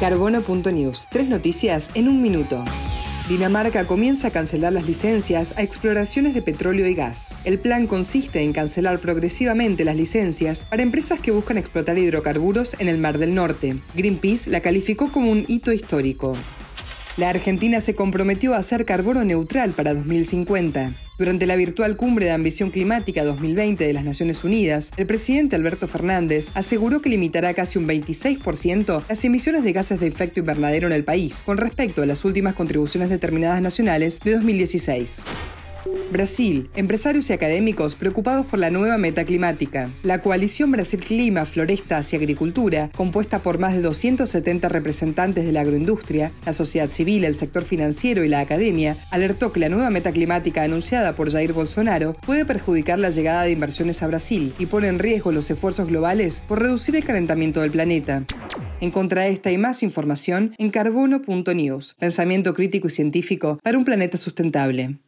Carbono.news. Tres noticias en un minuto. Dinamarca comienza a cancelar las licencias a exploraciones de petróleo y gas. El plan consiste en cancelar progresivamente las licencias para empresas que buscan explotar hidrocarburos en el Mar del Norte. Greenpeace la calificó como un hito histórico. La Argentina se comprometió a ser carbono neutral para 2050. Durante la virtual cumbre de ambición climática 2020 de las Naciones Unidas, el presidente Alberto Fernández aseguró que limitará casi un 26% las emisiones de gases de efecto invernadero en el país con respecto a las últimas contribuciones determinadas nacionales de 2016. Brasil, empresarios y académicos preocupados por la nueva meta climática. La coalición Brasil Clima, Florestas y Agricultura, compuesta por más de 270 representantes de la agroindustria, la sociedad civil, el sector financiero y la academia, alertó que la nueva meta climática anunciada por Jair Bolsonaro puede perjudicar la llegada de inversiones a Brasil y pone en riesgo los esfuerzos globales por reducir el calentamiento del planeta. Encontra esta y más información en carbono.news, pensamiento crítico y científico para un planeta sustentable.